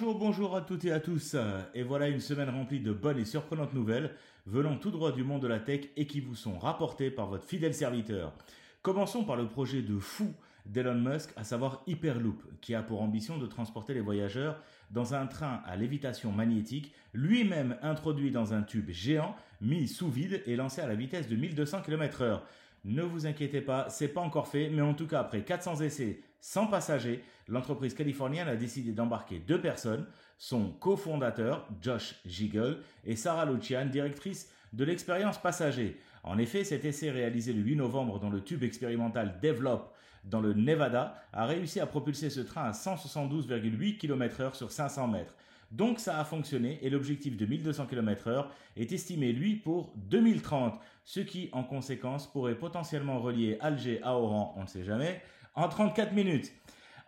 bonjour à toutes et à tous. Et voilà une semaine remplie de bonnes et surprenantes nouvelles venant tout droit du monde de la tech et qui vous sont rapportées par votre fidèle serviteur. Commençons par le projet de fou d'Elon Musk, à savoir Hyperloop, qui a pour ambition de transporter les voyageurs dans un train à lévitation magnétique, lui-même introduit dans un tube géant, mis sous vide et lancé à la vitesse de 1200 km heure. Ne vous inquiétez pas, c'est pas encore fait, mais en tout cas, après 400 essais sans passagers, l'entreprise californienne a décidé d'embarquer deux personnes, son cofondateur, Josh Giggle, et Sarah Lucian, directrice de l'expérience passager. En effet, cet essai réalisé le 8 novembre dans le tube expérimental Develop dans le Nevada a réussi à propulser ce train à 172,8 km heure sur 500 mètres. Donc ça a fonctionné et l'objectif de 1200 km heure est estimé lui pour 2030, ce qui en conséquence pourrait potentiellement relier Alger à Oran, on ne sait jamais, en 34 minutes.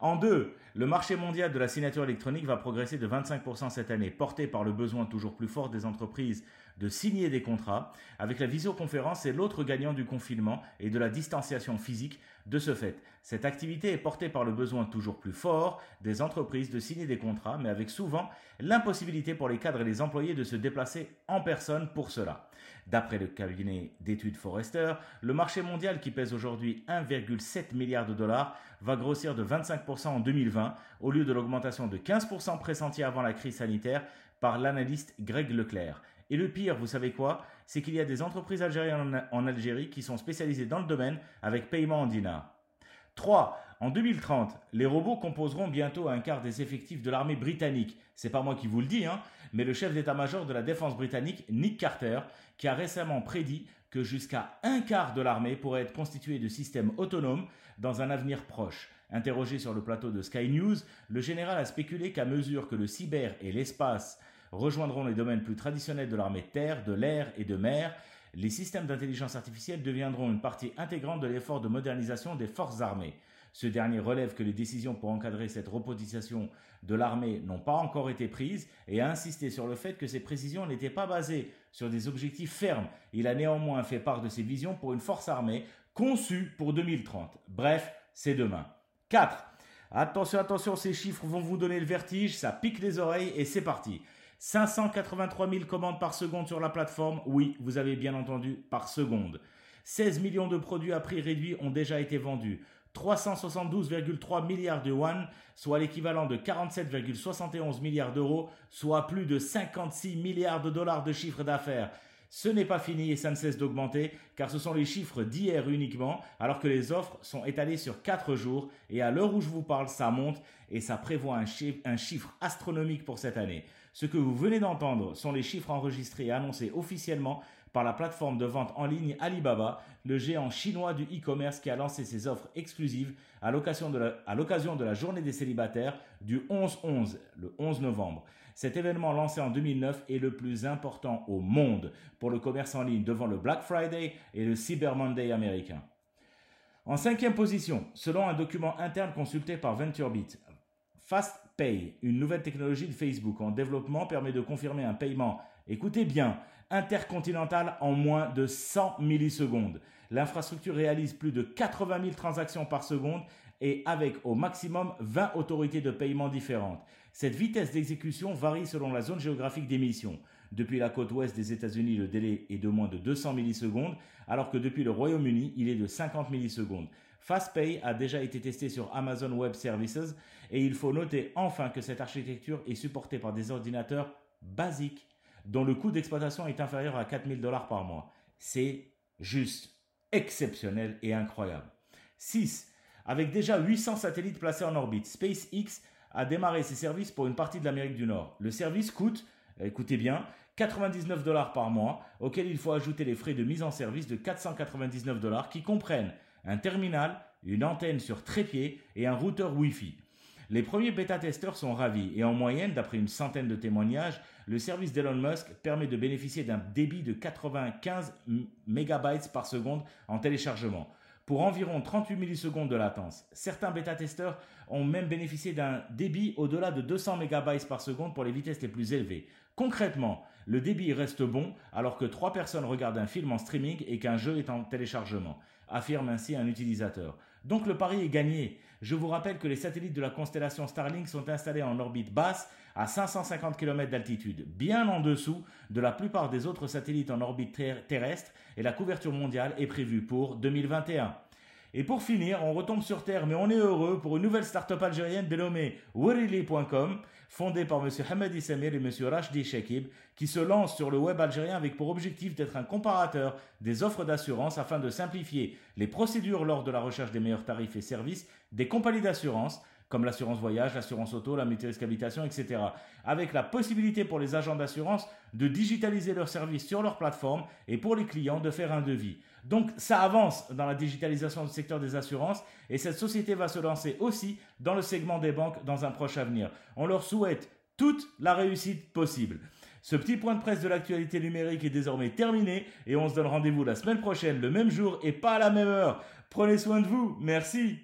En deux, le marché mondial de la signature électronique va progresser de 25% cette année, porté par le besoin toujours plus fort des entreprises de signer des contrats. Avec la visioconférence, c'est l'autre gagnant du confinement et de la distanciation physique de ce fait. Cette activité est portée par le besoin toujours plus fort des entreprises de signer des contrats, mais avec souvent l'impossibilité pour les cadres et les employés de se déplacer en personne pour cela. D'après le cabinet d'études Forrester, le marché mondial qui pèse aujourd'hui 1,7 milliard de dollars va grossir de 25% en 2020 au lieu de l'augmentation de 15% pressentie avant la crise sanitaire par l'analyste Greg Leclerc. Et le pire, vous savez quoi? C'est qu'il y a des entreprises algériennes en Algérie qui sont spécialisées dans le domaine avec paiement en dinars. 3. En 2030, les robots composeront bientôt un quart des effectifs de l'armée britannique. C'est pas moi qui vous le dis, hein, mais le chef d'état-major de la défense britannique, Nick Carter, qui a récemment prédit que jusqu'à un quart de l'armée pourrait être constitué de systèmes autonomes dans un avenir proche. Interrogé sur le plateau de Sky News, le général a spéculé qu'à mesure que le cyber et l'espace rejoindront les domaines plus traditionnels de l'armée de terre, de l'air et de mer, les systèmes d'intelligence artificielle deviendront une partie intégrante de l'effort de modernisation des forces armées. Ce dernier relève que les décisions pour encadrer cette robotisation de l'armée n'ont pas encore été prises et a insisté sur le fait que ces précisions n'étaient pas basées sur des objectifs fermes. Il a néanmoins fait part de ses visions pour une force armée conçue pour 2030. Bref, c'est demain. 4. Attention, attention, ces chiffres vont vous donner le vertige, ça pique les oreilles et c'est parti. 583 000 commandes par seconde sur la plateforme. Oui, vous avez bien entendu, par seconde. 16 millions de produits à prix réduit ont déjà été vendus. 372,3 milliards de yuan, soit l'équivalent de 47,71 milliards d'euros, soit plus de 56 milliards de dollars de chiffre d'affaires. Ce n'est pas fini et ça ne cesse d'augmenter car ce sont les chiffres d'hier uniquement alors que les offres sont étalées sur 4 jours et à l'heure où je vous parle ça monte et ça prévoit un chiffre, astronomique pour cette année. Ce que vous venez d'entendre sont les chiffres enregistrés et annoncés officiellement par la plateforme de vente en ligne Alibaba, le géant chinois du e-commerce qui a lancé ses offres exclusives à l'occasion de, la journée des célibataires du 11-11, le 11 novembre. Cet événement lancé en 2009 est le plus important au monde pour le commerce en ligne devant le Black Friday et le Cyber Monday américain. En cinquième position, selon un document interne consulté par VentureBeat, FastPay, une nouvelle technologie de Facebook en développement, permet de confirmer un paiement, écoutez bien, intercontinental en moins de 100 millisecondes. L'infrastructure réalise plus de 80 000 transactions par seconde et avec au maximum 20 autorités de paiement différentes. Cette vitesse d'exécution varie selon la zone géographique d'émission. Depuis la côte ouest des États-Unis, le délai est de moins de 200 millisecondes, alors que depuis le Royaume-Uni, il est de 50 millisecondes. FastPay a déjà été testé sur Amazon Web Services et il faut noter enfin que cette architecture est supportée par des ordinateurs basiques dont le coût d'exploitation est inférieur à 4000 dollars par mois. C'est juste exceptionnel et incroyable. 6. Avec déjà 800 satellites placés en orbite, SpaceX a démarré ses services pour une partie de l'Amérique du Nord. Le service coûte, écoutez bien, 99 dollars par mois, auquel il faut ajouter les frais de mise en service de 499 dollars qui comprennent un terminal, une antenne sur trépied et un routeur Wi-Fi. Les premiers bêta-testeurs sont ravis et en moyenne, d'après une centaine de témoignages, le service d'Elon Musk permet de bénéficier d'un débit de 95 MB par seconde en téléchargement pour environ 38 millisecondes de latence. Certains bêta-testeurs ont même bénéficié d'un débit au-delà de 200 MB par seconde pour les vitesses les plus élevées. Concrètement, le débit reste bon alors que trois personnes regardent un film en streaming et qu'un jeu est en téléchargement, affirme ainsi un utilisateur. Donc le pari est gagné. Je vous rappelle que les satellites de la constellation Starlink sont installés en orbite basse à 550 km d'altitude, bien en dessous de la plupart des autres satellites en orbite terrestre et la couverture mondiale est prévue pour 2021. Et pour finir, on retombe sur Terre, mais on est heureux pour une nouvelle start-up algérienne dénommée Wirili.com, fondée par M. Hamadi Samir et M. Rashdi Shakib, qui se lance sur le web algérien avec pour objectif d'être un comparateur des offres d'assurance afin de simplifier les procédures lors de la recherche des meilleurs tarifs et services des compagnies d'assurance, comme l'assurance voyage, l'assurance auto, la mutuelle habitation, etc. Avec la possibilité pour les agents d'assurance de digitaliser leurs services sur leur plateforme et pour les clients de faire un devis. Donc ça avance dans la digitalisation du secteur des assurances et cette société va se lancer aussi dans le segment des banques dans un proche avenir. On leur souhaite toute la réussite possible. Ce petit point de presse de l'actualité numérique est désormais terminé et on se donne rendez-vous la semaine prochaine, le même jour et pas à la même heure. Prenez soin de vous. Merci.